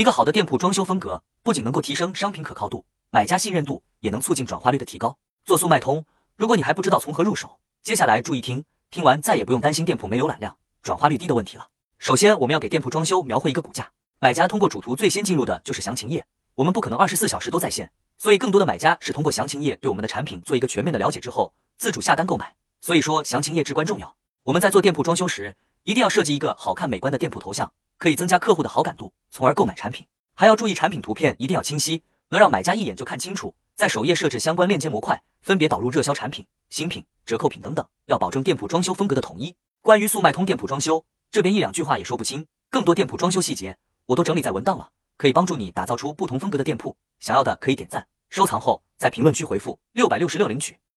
一个好的店铺装修风格，不仅能够提升商品可靠度、买家信任度，也能促进转化率的提高。做速卖通，如果你还不知道从何入手，接下来注意听，听完再也不用担心店铺没浏览量、转化率低的问题了。首先，我们要给店铺装修描绘一个骨架。买家通过主图最先进入的就是详情页，我们不可能二十四小时都在线，所以更多的买家是通过详情页对我们的产品做一个全面的了解之后，自主下单购买。所以说，详情页至关重要。我们在做店铺装修时，一定要设计一个好看美观的店铺头像，可以增加客户的好感度，从而购买产品。还要注意产品图片一定要清晰，能让买家一眼就看清楚。在首页设置相关链接模块，分别导入热销产品、新品、折扣品等等，要保证店铺装修风格的统一。关于速卖通店铺装修，这边一两句话也说不清，更多店铺装修细节我都整理在文档了，可以帮助你打造出不同风格的店铺。想要的可以点赞、收藏后，在评论区回复六百六十六领取。